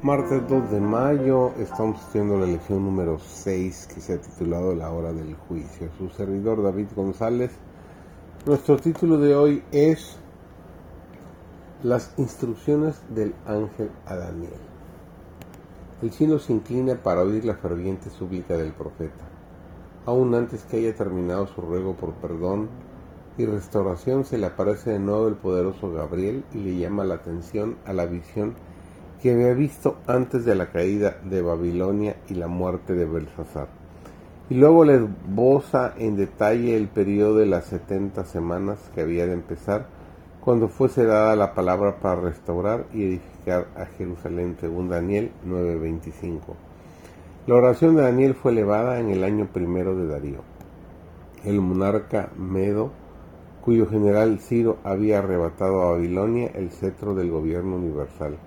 Martes 2 de mayo estamos haciendo la lección número 6 que se ha titulado La hora del juicio. Su servidor David González. Nuestro título de hoy es Las instrucciones del ángel a Daniel. El cielo se inclina para oír la ferviente súplica del profeta. Aún antes que haya terminado su ruego por perdón y restauración, se le aparece de nuevo el poderoso Gabriel y le llama la atención a la visión que había visto antes de la caída de Babilonia y la muerte de Belsasar. Y luego le esboza en detalle el periodo de las 70 semanas que había de empezar cuando fuese dada la palabra para restaurar y edificar a Jerusalén, según Daniel 9:25. La oración de Daniel fue elevada en el año primero de Darío. El monarca Medo, cuyo general Ciro había arrebatado a Babilonia el cetro del gobierno universal.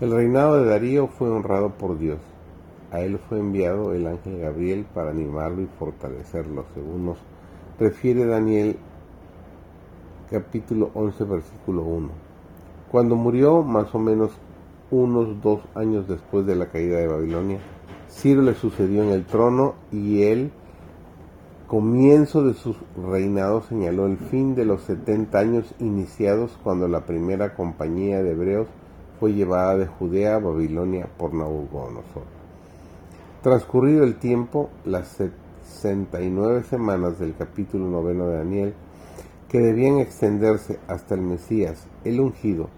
El reinado de Darío fue honrado por Dios. A él fue enviado el ángel Gabriel para animarlo y fortalecerlo, según nos refiere Daniel capítulo 11 versículo 1. Cuando murió, más o menos unos dos años después de la caída de Babilonia, Ciro le sucedió en el trono y él, comienzo de su reinado, señaló el fin de los 70 años iniciados cuando la primera compañía de hebreos fue llevada de Judea a Babilonia por Nabucodonosor. Transcurrido el tiempo, las 69 semanas del capítulo noveno de Daniel, que debían extenderse hasta el Mesías, el ungido,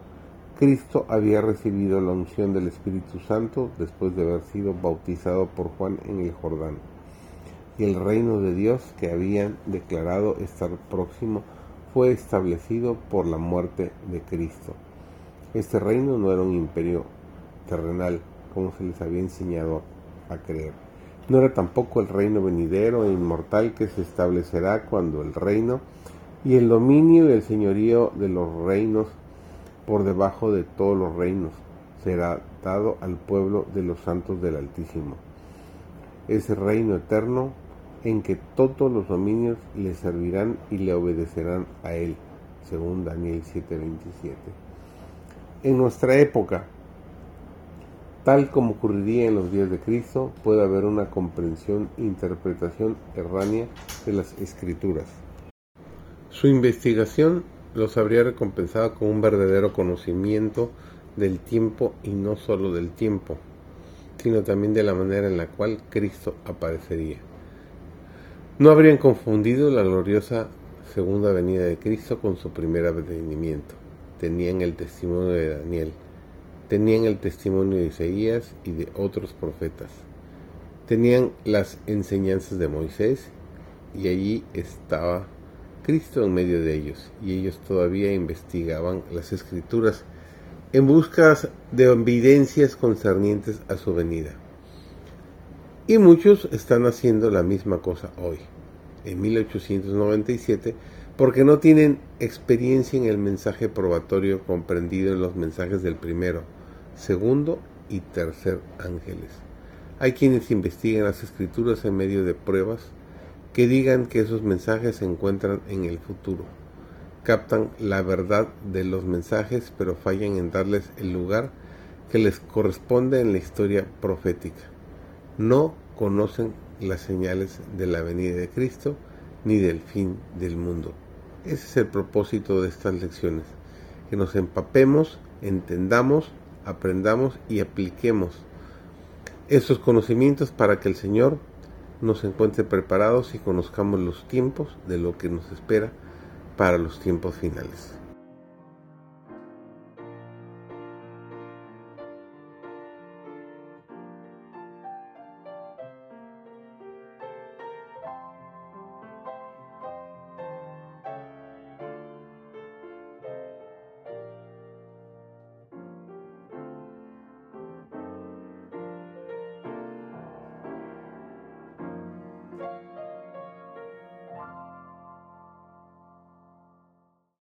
Cristo había recibido la unción del Espíritu Santo después de haber sido bautizado por Juan en el Jordán. Y el reino de Dios que habían declarado estar próximo fue establecido por la muerte de Cristo. Este reino no era un imperio terrenal como se les había enseñado a creer. No era tampoco el reino venidero e inmortal que se establecerá cuando el reino y el dominio y el señorío de los reinos por debajo de todos los reinos será dado al pueblo de los santos del Altísimo. Ese reino eterno en que todos los dominios le servirán y le obedecerán a él, según Daniel 7:27 en nuestra época, tal como ocurriría en los días de Cristo, puede haber una comprensión e interpretación erránea de las escrituras. Su investigación los habría recompensado con un verdadero conocimiento del tiempo y no solo del tiempo, sino también de la manera en la cual Cristo aparecería. No habrían confundido la gloriosa segunda venida de Cristo con su primer advenimiento tenían el testimonio de Daniel, tenían el testimonio de Isaías y de otros profetas, tenían las enseñanzas de Moisés y allí estaba Cristo en medio de ellos y ellos todavía investigaban las escrituras en busca de evidencias concernientes a su venida. Y muchos están haciendo la misma cosa hoy. En 1897 porque no tienen experiencia en el mensaje probatorio comprendido en los mensajes del primero, segundo y tercer ángeles. Hay quienes investigan las escrituras en medio de pruebas que digan que esos mensajes se encuentran en el futuro. Captan la verdad de los mensajes pero fallan en darles el lugar que les corresponde en la historia profética. No conocen las señales de la venida de Cristo ni del fin del mundo. Ese es el propósito de estas lecciones, que nos empapemos, entendamos, aprendamos y apliquemos esos conocimientos para que el Señor nos encuentre preparados y conozcamos los tiempos de lo que nos espera para los tiempos finales.